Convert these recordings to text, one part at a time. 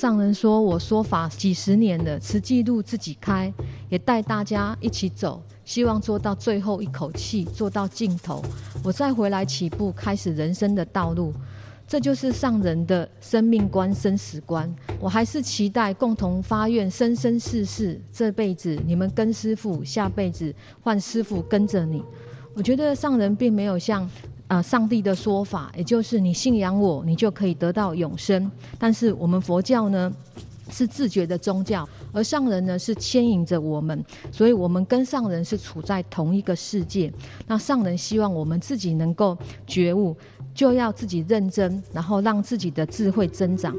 上人说：“我说法几十年了，慈济路自己开，也带大家一起走，希望做到最后一口气，做到尽头，我再回来起步，开始人生的道路。这就是上人的生命观、生死观。我还是期待共同发愿，生生世世，这辈子你们跟师父，下辈子换师父跟着你。我觉得上人并没有像。”啊，上帝的说法，也就是你信仰我，你就可以得到永生。但是我们佛教呢，是自觉的宗教，而上人呢是牵引着我们，所以我们跟上人是处在同一个世界。那上人希望我们自己能够觉悟，就要自己认真，然后让自己的智慧增长。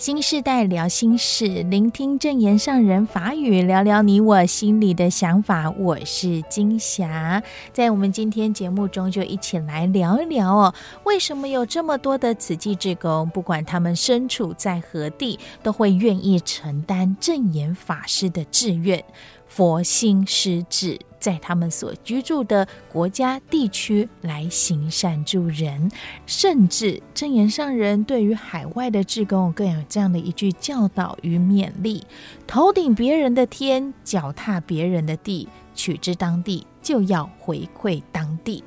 新世代聊心事，聆听证言上人法语，聊聊你我心里的想法。我是金霞，在我们今天节目中，就一起来聊一聊哦，为什么有这么多的慈济志工，不管他们身处在何地，都会愿意承担证言法师的志愿。佛心施志，在他们所居住的国家地区来行善助人，甚至正言上人对于海外的志工更有这样的一句教导与勉励：头顶别人的天，脚踏别人的地，取之当地，就要回馈当地。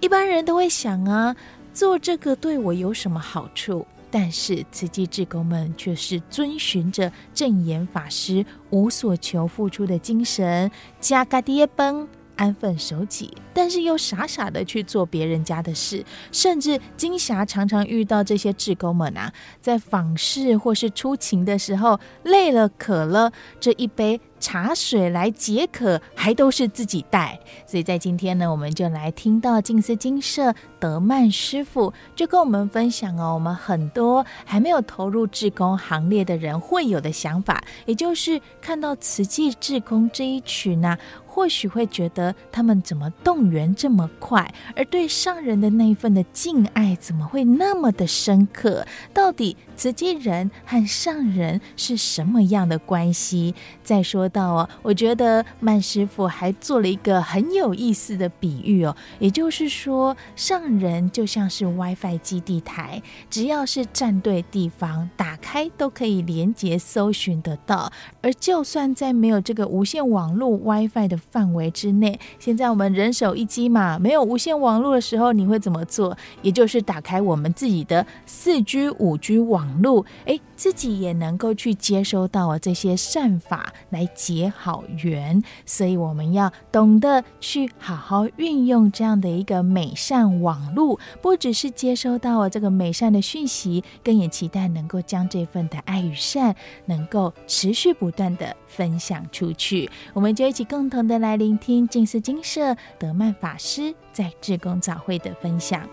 一般人都会想啊，做这个对我有什么好处？但是慈济志工们却是遵循着正严法师无所求付出的精神，加嘎爹崩。安分守己，但是又傻傻的去做别人家的事，甚至金霞常常遇到这些志工们啊，在访视或是出勤的时候，累了渴了，这一杯茶水来解渴，还都是自己带。所以在今天呢，我们就来听到静思精舍德曼师傅就跟我们分享哦，我们很多还没有投入志工行列的人会有的想法，也就是看到慈济志工这一群呢、或许会觉得他们怎么动员这么快，而对上人的那一份的敬爱怎么会那么的深刻？到底慈济人和上人是什么样的关系？再说到哦，我觉得曼师傅还做了一个很有意思的比喻哦，也就是说，上人就像是 WiFi 基地台，只要是站对地方，打开都可以连接搜寻得到，而就算在没有这个无线网络 WiFi 的范围之内，现在我们人手一机嘛，没有无线网络的时候，你会怎么做？也就是打开我们自己的四 G、五 G 网络，诶，自己也能够去接收到这些善法来结好缘。所以我们要懂得去好好运用这样的一个美善网络，不只是接收到这个美善的讯息，更也期待能够将这份的爱与善能够持续不断的分享出去。我们就一起共同的。来聆听净思精舍德曼法师在志工早会的分享。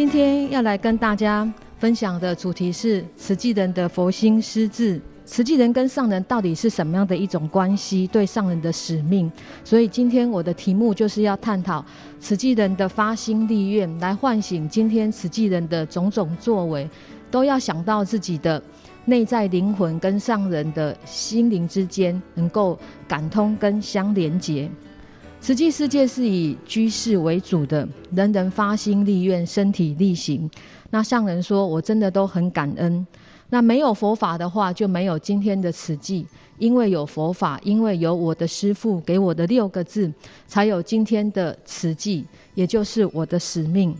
今天要来跟大家分享的主题是慈济人的佛心施智。慈济人跟上人到底是什么样的一种关系？对上人的使命。所以今天我的题目就是要探讨慈济人的发心立愿，来唤醒今天慈济人的种种作为。都要想到自己的内在灵魂跟上人的心灵之间能够感通跟相连接。慈济世界是以居士为主的，人人发心立愿，身体力行。那上人说，我真的都很感恩。那没有佛法的话，就没有今天的慈济。因为有佛法，因为有我的师父给我的六个字，才有今天的慈济，也就是我的使命。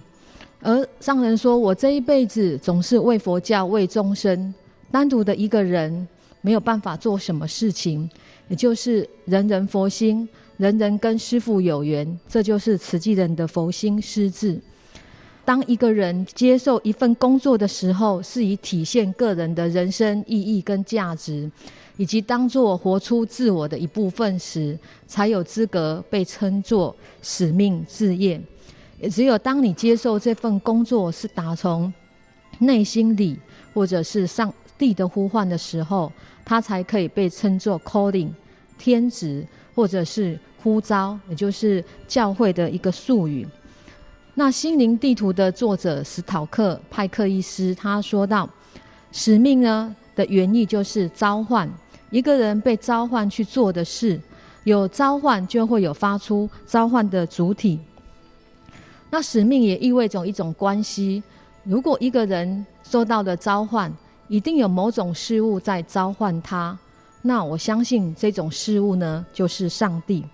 而上人说：“我这一辈子总是为佛教、为众生，单独的一个人没有办法做什么事情。也就是人人佛心，人人跟师傅有缘，这就是慈济人的佛心施志。当一个人接受一份工作的时候，是以体现个人的人生意义跟价值，以及当作活出自我的一部分时，才有资格被称作使命志业。”也只有当你接受这份工作是打从内心里，或者是上帝的呼唤的时候，它才可以被称作 calling 天职，或者是呼召，也就是教会的一个术语。那心灵地图的作者史塔克派克医师他说到，使命呢的原意就是召唤一个人被召唤去做的事，有召唤就会有发出召唤的主体。那使命也意味着一种关系。如果一个人受到了召唤，一定有某种事物在召唤他。那我相信这种事物呢，就是上帝。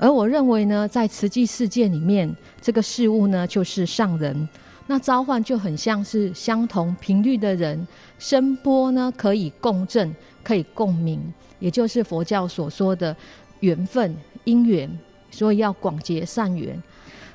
而我认为呢，在慈济世界里面，这个事物呢，就是上人。那召唤就很像是相同频率的人，声波呢可以共振，可以共鸣，也就是佛教所说的缘分、因缘。所以要广结善缘。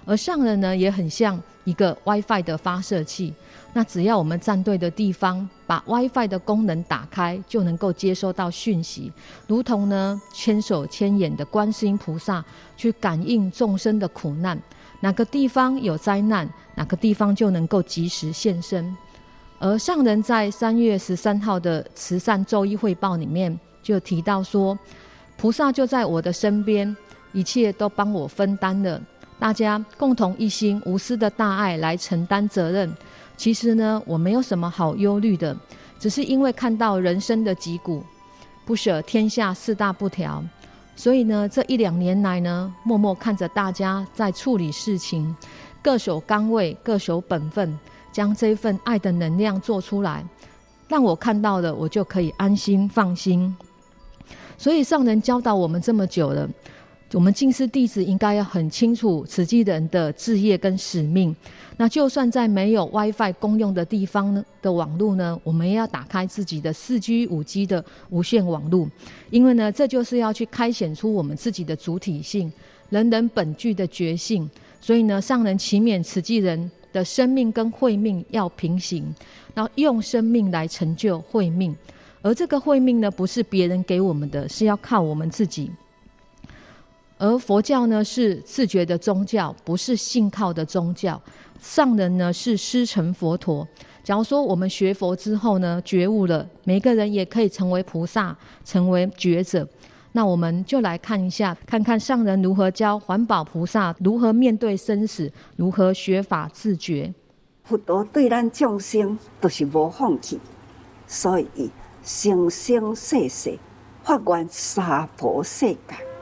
而上人呢，也很像一个 WiFi 的发射器。那只要我们站对的地方，把 WiFi 的功能打开，就能够接收到讯息，如同呢千手千眼的观世音菩萨去感应众生的苦难，哪个地方有灾难，哪个地方就能够及时现身。而上人在三月十三号的慈善周一汇报里面就提到说，菩萨就在我的身边，一切都帮我分担了，大家共同一心无私的大爱来承担责任。其实呢，我没有什么好忧虑的，只是因为看到人生的疾苦，不舍天下四大不调，所以呢，这一两年来呢，默默看着大家在处理事情，各守岗位，各守本分，将这份爱的能量做出来，让我看到了，我就可以安心放心。所以上人教导我们这么久了。我们静思弟子应该要很清楚慈济人的志业跟使命。那就算在没有 WiFi 公用的地方呢的网络呢，我们也要打开自己的四 G、五 G 的无线网络，因为呢，这就是要去开显出我们自己的主体性、人人本具的觉性。所以呢，上人祈勉慈济人的生命跟慧命要平行，然后用生命来成就慧命。而这个慧命呢，不是别人给我们的，是要靠我们自己。而佛教呢，是自觉的宗教，不是信靠的宗教。上人呢，是师承佛陀。假如说我们学佛之后呢，觉悟了，每个人也可以成为菩萨，成为觉者。那我们就来看一下，看看上人如何教环保菩萨如何面对生死，如何学法自觉。佛陀对咱众生都是无放弃，所以生生世世发愿娑婆世界。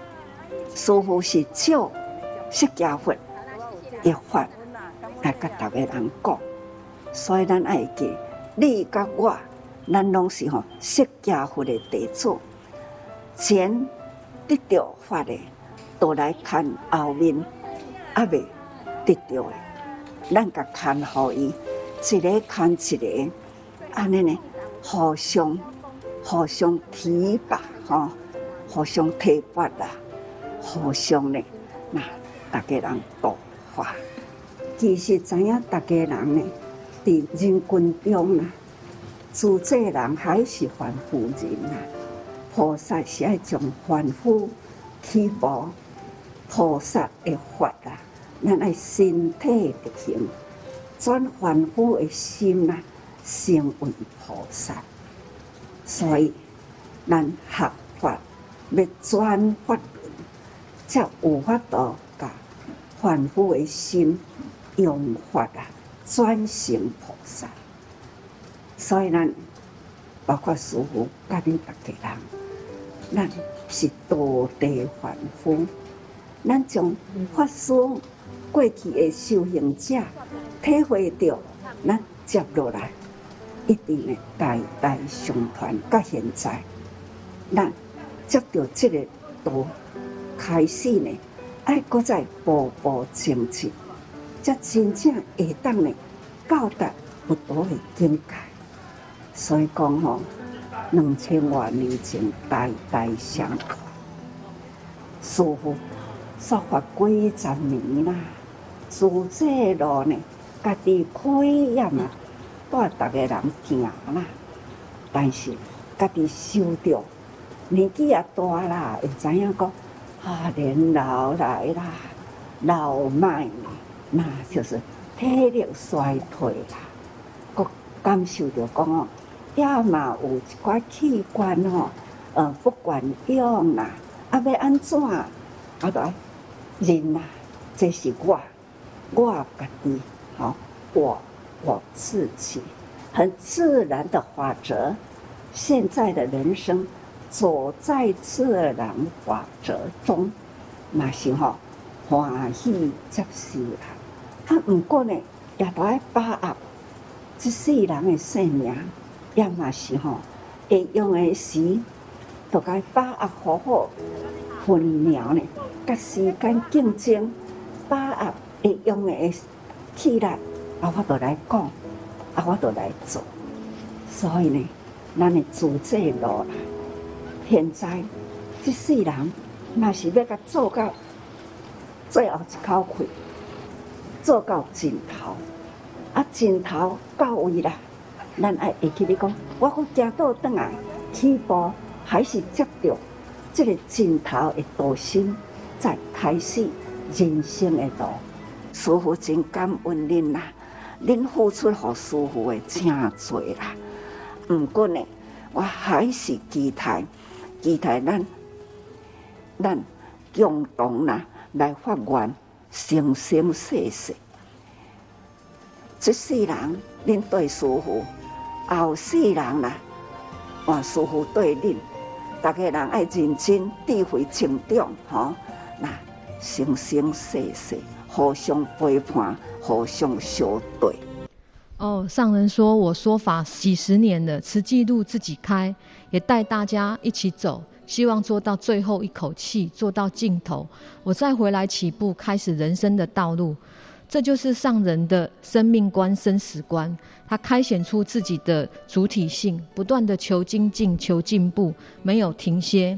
师父是照释迦佛一法来甲大家人讲，所以咱爱记，你甲我，咱拢是吼释迦佛的弟子，前得到法的，都来看后面，阿未得到的，咱甲看好伊，一个看一个，安尼呢，互相互相提拔，吼，互相提拔啦。互相呢，那大家人度化，其实知影大家人呢，伫人群中啊，自在人还是凡夫人啊。菩萨是爱将凡夫起步，菩萨的法啊，咱爱身体力行，转凡夫的心啊，成为菩萨。所以，咱学法要转法。才有法度甲凡夫的心用法啊，转成菩萨。所以咱包括师父甲恁大家人，咱是道地凡夫。咱从法师过去的修行者体会到，咱接落来一定会代代相传。到现在，咱接到这个道。开始呢，爱搁再步步前进，才真正会当呢到达佛陀的境界。所以讲吼，两千多年前代代相传，师父说法几十年啦，走这路呢，家己可以呀嘛，带大家人行啦，但是家己修着，年纪也大啦，会知影讲。啊，年老来啦，老迈啦，那就是体力衰退啦。我感受着讲哦，也嘛有一寡器官哦，呃，不管用啦，啊，要安怎？啊，对，人呐，这是我，我家己，好，我我自己，很自然的法则。现在的人生。走在自然法则中，那时候欢喜接受啦，啊，毋过呢，也都爱把握这世人的性命，也嘛是吼会用的时，都该把握好好分秒呢，甲时间竞争，把握会用的气力，啊，我都来讲，啊，我都来做。所以呢，咱的自这路，现在这世人，若是要甲做到最后一口气。做到尽头，啊，尽头到位啦，咱爱会记你讲，我阁行倒转来，起步还是接着这个尽头的道心，再开始人生的路。师傅真感恩恁啦，恁付出给师傅的真多啦。毋过呢，我还是期待，期待咱咱共同啦来发愿。生生世世，这世人恁对师父，后世人啦，换师父对恁，大家人爱认真智慧成长，吼，那生生世世互相陪伴，互相相对。哦，上人说我说法几十年了，慈济路自己开，也带大家一起走。希望做到最后一口气，做到尽头，我再回来起步，开始人生的道路。这就是上人的生命观、生死观。他开显出自己的主体性，不断的求精进、求进步，没有停歇。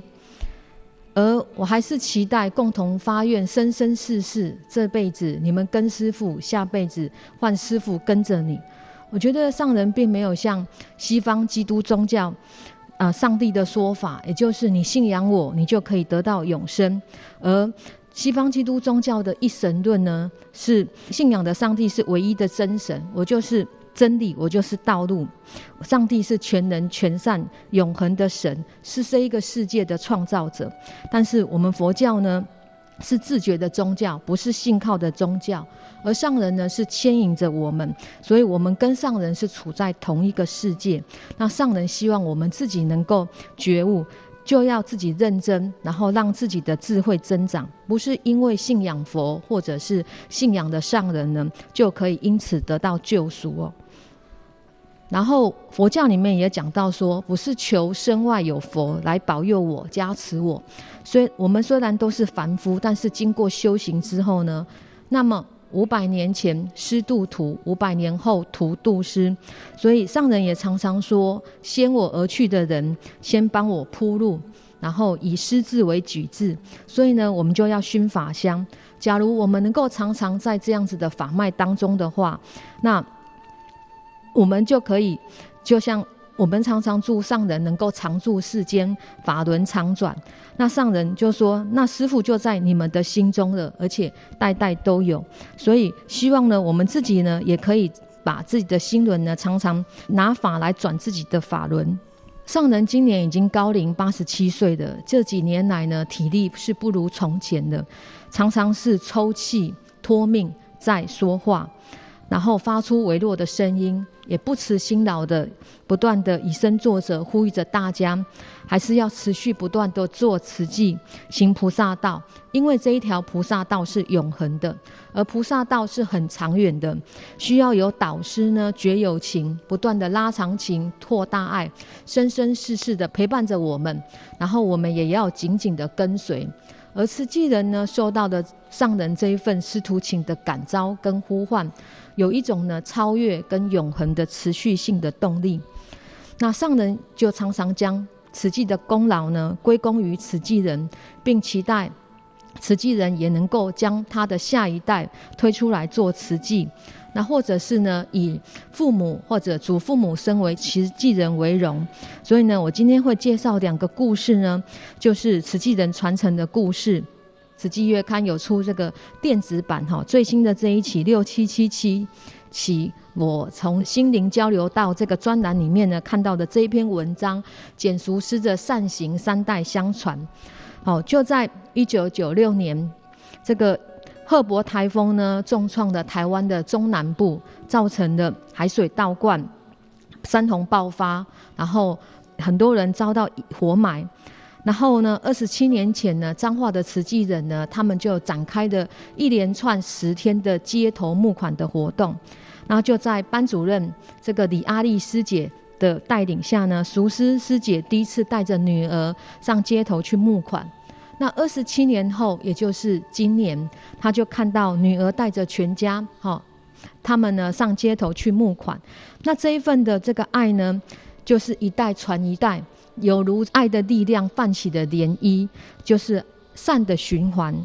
而我还是期待共同发愿，生生世世，这辈子你们跟师傅，下辈子换师傅跟着你。我觉得上人并没有像西方基督宗教。啊，上帝的说法，也就是你信仰我，你就可以得到永生。而西方基督宗教的一神论呢，是信仰的上帝是唯一的真神，我就是真理，我就是道路。上帝是全能、全善、永恒的神，是这一个世界的创造者。但是我们佛教呢，是自觉的宗教，不是信靠的宗教。而上人呢，是牵引着我们，所以我们跟上人是处在同一个世界。那上人希望我们自己能够觉悟，就要自己认真，然后让自己的智慧增长，不是因为信仰佛或者是信仰的上人呢，就可以因此得到救赎哦。然后佛教里面也讲到说，不是求身外有佛来保佑我、加持我。所以我们虽然都是凡夫，但是经过修行之后呢，那么。五百年前师度徒，五百年后徒度师，所以上人也常常说：先我而去的人，先帮我铺路，然后以师字为举字。所以呢，我们就要熏法香。假如我们能够常常在这样子的法脉当中的话，那我们就可以，就像。我们常常祝上人能够常驻世间，法轮常转。那上人就说：“那师父就在你们的心中了，而且代代都有。所以希望呢，我们自己呢，也可以把自己的心轮呢，常常拿法来转自己的法轮。”上人今年已经高龄八十七岁了，这几年来呢，体力是不如从前的，常常是抽气、托命在说话。然后发出微弱的声音，也不辞辛劳的不断的以身作则，呼吁着大家，还是要持续不断的做慈济，行菩萨道，因为这一条菩萨道是永恒的，而菩萨道是很长远的，需要有导师呢，觉有情，不断的拉长情，拓大爱，生生世世的陪伴着我们，然后我们也要紧紧的跟随。而慈济人呢，受到的上人这一份师徒情的感召跟呼唤，有一种呢超越跟永恒的持续性的动力。那上人就常常将慈济的功劳呢归功于慈济人，并期待慈济人也能够将他的下一代推出来做慈济。那或者是呢，以父母或者祖父母身为慈济人为荣，所以呢，我今天会介绍两个故事呢，就是慈济人传承的故事。慈济月刊有出这个电子版哈，最新的这一期六七七七期，我从心灵交流到这个专栏里面呢看到的这一篇文章，简淑师的善行三代相传。好，就在一九九六年这个。赫伯台风呢，重创了台湾的中南部，造成了海水倒灌、山洪爆发，然后很多人遭到活埋。然后呢，二十七年前呢，彰化的慈济人呢，他们就展开了一连串十天的街头募款的活动。然后就在班主任这个李阿丽师姐的带领下呢，熟师师姐第一次带着女儿上街头去募款。那二十七年后，也就是今年，他就看到女儿带着全家，哈，他们呢上街头去募款。那这一份的这个爱呢，就是一代传一代，有如爱的力量泛起的涟漪，就是善的循环。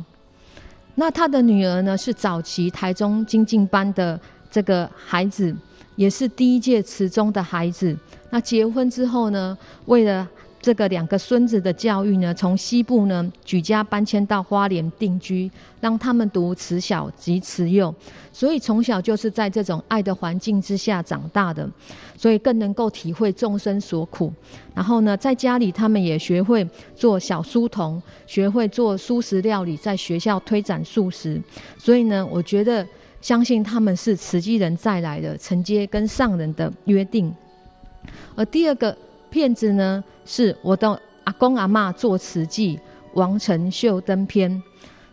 那他的女儿呢，是早期台中精进班的这个孩子，也是第一届慈中的孩子。那结婚之后呢，为了这个两个孙子的教育呢，从西部呢举家搬迁到花莲定居，让他们读慈小及慈幼，所以从小就是在这种爱的环境之下长大的，所以更能够体会众生所苦。然后呢，在家里他们也学会做小书童，学会做素食料理，在学校推展素食。所以呢，我觉得相信他们是慈济人再来的，承接跟上人的约定。而第二个。片子呢，是我的阿公阿嬷做慈济王成秀登篇。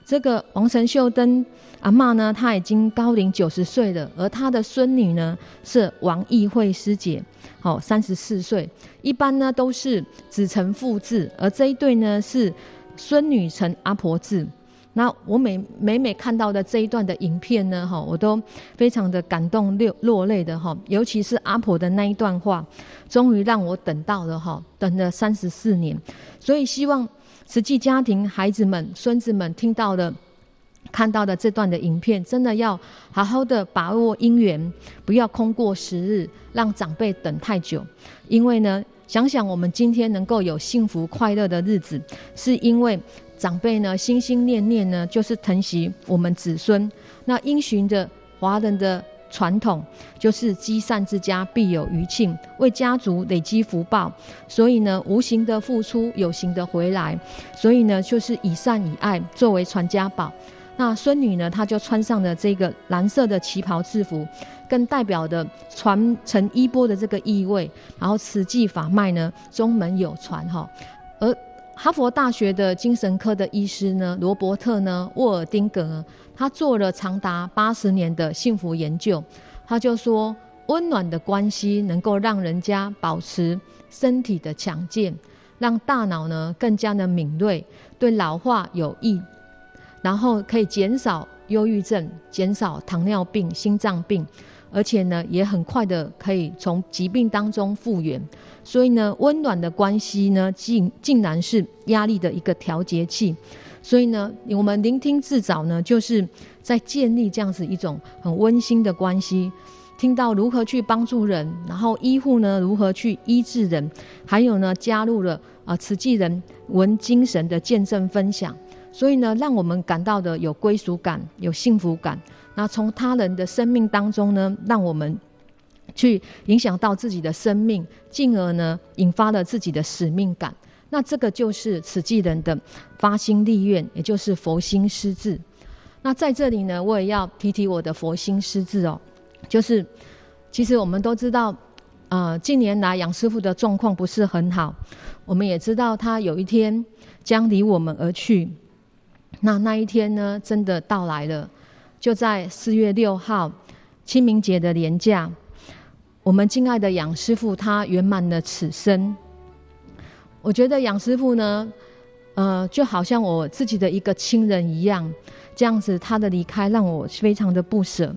这个王成秀登阿嬷呢，她已经高龄九十岁了，而她的孙女呢是王义慧师姐，好三十四岁。一般呢都是子承父志，而这一对呢是孙女承阿婆志。那我每每每看到的这一段的影片呢，哈，我都非常的感动落落泪的哈，尤其是阿婆的那一段话，终于让我等到了哈，等了三十四年，所以希望实际家庭孩子们、孙子们听到的、看到的这段的影片，真的要好好的把握因缘，不要空过时日，让长辈等太久，因为呢，想想我们今天能够有幸福快乐的日子，是因为。长辈呢，心心念念呢，就是疼惜我们子孙。那因循着华人的传统，就是积善之家必有余庆，为家族累积福报。所以呢，无形的付出，有形的回来。所以呢，就是以善以爱作为传家宝。那孙女呢，她就穿上了这个蓝色的旗袍制服，更代表的传承衣钵的这个意味。然后此技法脉呢，宗门有传哈，而。哈佛大学的精神科的医师呢，罗伯特呢，沃尔丁格，他做了长达八十年的幸福研究。他就说，温暖的关系能够让人家保持身体的强健，让大脑呢更加的敏锐，对老化有益，然后可以减少忧郁症，减少糖尿病、心脏病。而且呢，也很快的可以从疾病当中复原，所以呢，温暖的关系呢，竟竟然是压力的一个调节器。所以呢，我们聆听自找呢，就是在建立这样子一种很温馨的关系。听到如何去帮助人，然后医护呢如何去医治人，还有呢，加入了啊慈济人文精神的见证分享。所以呢，让我们感到的有归属感，有幸福感。那从他人的生命当中呢，让我们去影响到自己的生命，进而呢，引发了自己的使命感。那这个就是慈济人的发心立愿，也就是佛心施志。那在这里呢，我也要提提我的佛心施志哦，就是其实我们都知道，呃，近年来杨师傅的状况不是很好，我们也知道他有一天将离我们而去。那那一天呢，真的到来了。就在四月六号清明节的连假，我们敬爱的杨师傅他圆满了此生。我觉得杨师傅呢，呃，就好像我自己的一个亲人一样，这样子他的离开让我非常的不舍。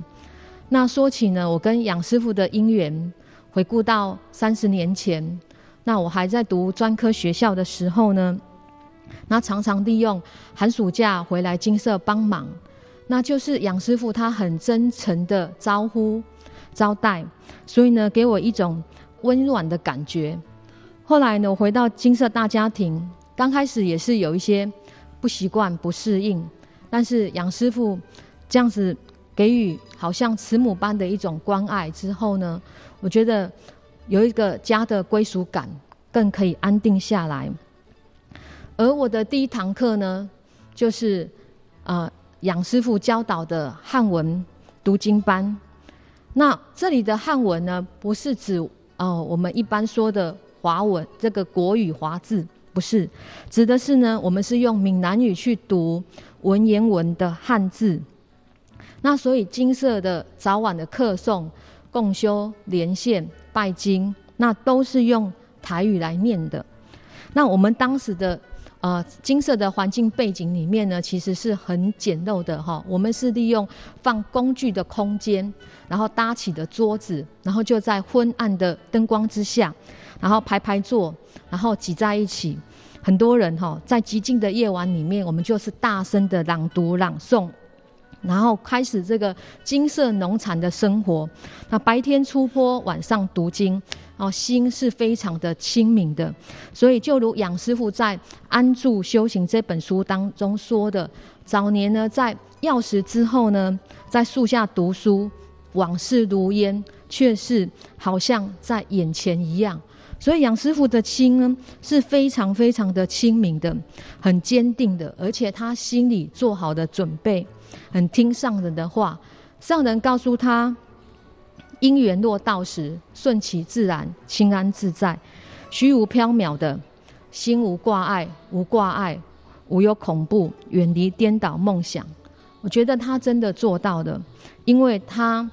那说起呢，我跟杨师傅的因缘，回顾到三十年前，那我还在读专科学校的时候呢，那常常利用寒暑假回来金色帮忙。那就是杨师傅，他很真诚的招呼、招待，所以呢，给我一种温暖的感觉。后来呢，我回到金色大家庭，刚开始也是有一些不习惯、不适应，但是杨师傅这样子给予好像慈母般的一种关爱之后呢，我觉得有一个家的归属感，更可以安定下来。而我的第一堂课呢，就是呃。杨师傅教导的汉文读经班，那这里的汉文呢，不是指哦我们一般说的华文，这个国语华字，不是，指的是呢，我们是用闽南语去读文言文的汉字。那所以金色的早晚的课诵、共修、连线、拜经，那都是用台语来念的。那我们当时的呃金色的环境背景里面呢，其实是很简陋的哈。我们是利用放工具的空间，然后搭起的桌子，然后就在昏暗的灯光之下，然后排排坐，然后挤在一起，很多人哈，在寂静的夜晚里面，我们就是大声的朗读朗诵。然后开始这个金色农产的生活。那白天出坡，晚上读经，哦，心是非常的清明的。所以，就如杨师傅在《安住修行》这本书当中说的，早年呢，在药食之后呢，在树下读书，往事如烟，却是好像在眼前一样。所以，杨师傅的心呢，是非常非常的清明的，很坚定的，而且他心里做好的准备。很听上人的话，上人告诉他：因缘若到时，顺其自然，心安自在，虚无缥缈的，心无挂碍，无挂碍，无有恐怖，远离颠倒梦想。我觉得他真的做到了，因为他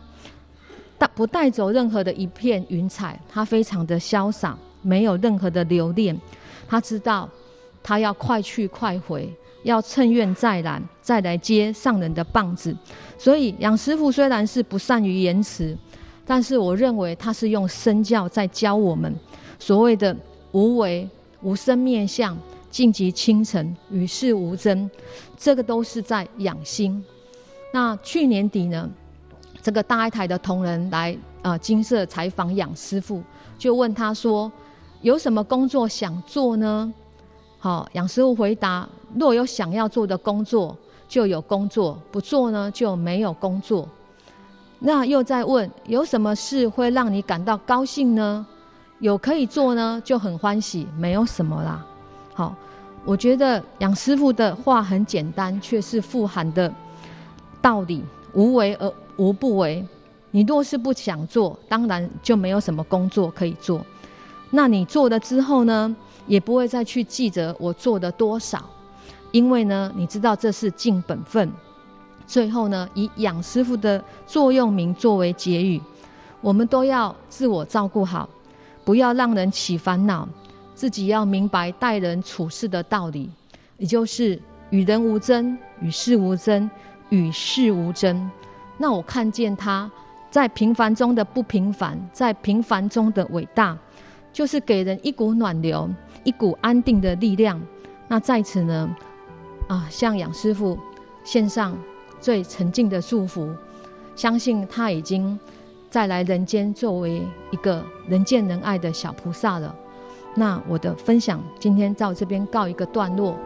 带不带走任何的一片云彩，他非常的潇洒，没有任何的留恋。他知道，他要快去快回。要趁愿再来，再来接上人的棒子。所以杨师傅虽然是不善于言辞，但是我认为他是用身教在教我们所谓的无为、无生面相、净极清晨、与世无争，这个都是在养心。那去年底呢，这个大爱台的同仁来啊、金色采访杨师傅，就问他说：“有什么工作想做呢？”好，杨师傅回答：若有想要做的工作，就有工作；不做呢，就没有工作。那又在问：有什么事会让你感到高兴呢？有可以做呢，就很欢喜，没有什么啦。好，我觉得杨师傅的话很简单，却是富含的道理：无为而无不为。你若是不想做，当然就没有什么工作可以做。那你做了之后呢？也不会再去记着我做的多少，因为呢，你知道这是尽本分。最后呢，以养师傅的座右铭作为结语，我们都要自我照顾好，不要让人起烦恼，自己要明白待人处事的道理，也就是与人无争，与事无争，与世无争。那我看见他在平凡中的不平凡，在平凡中的伟大，就是给人一股暖流。一股安定的力量。那在此呢，啊，向杨师傅献上最沉静的祝福。相信他已经再来人间，作为一个人见人爱的小菩萨了。那我的分享今天到这边告一个段落。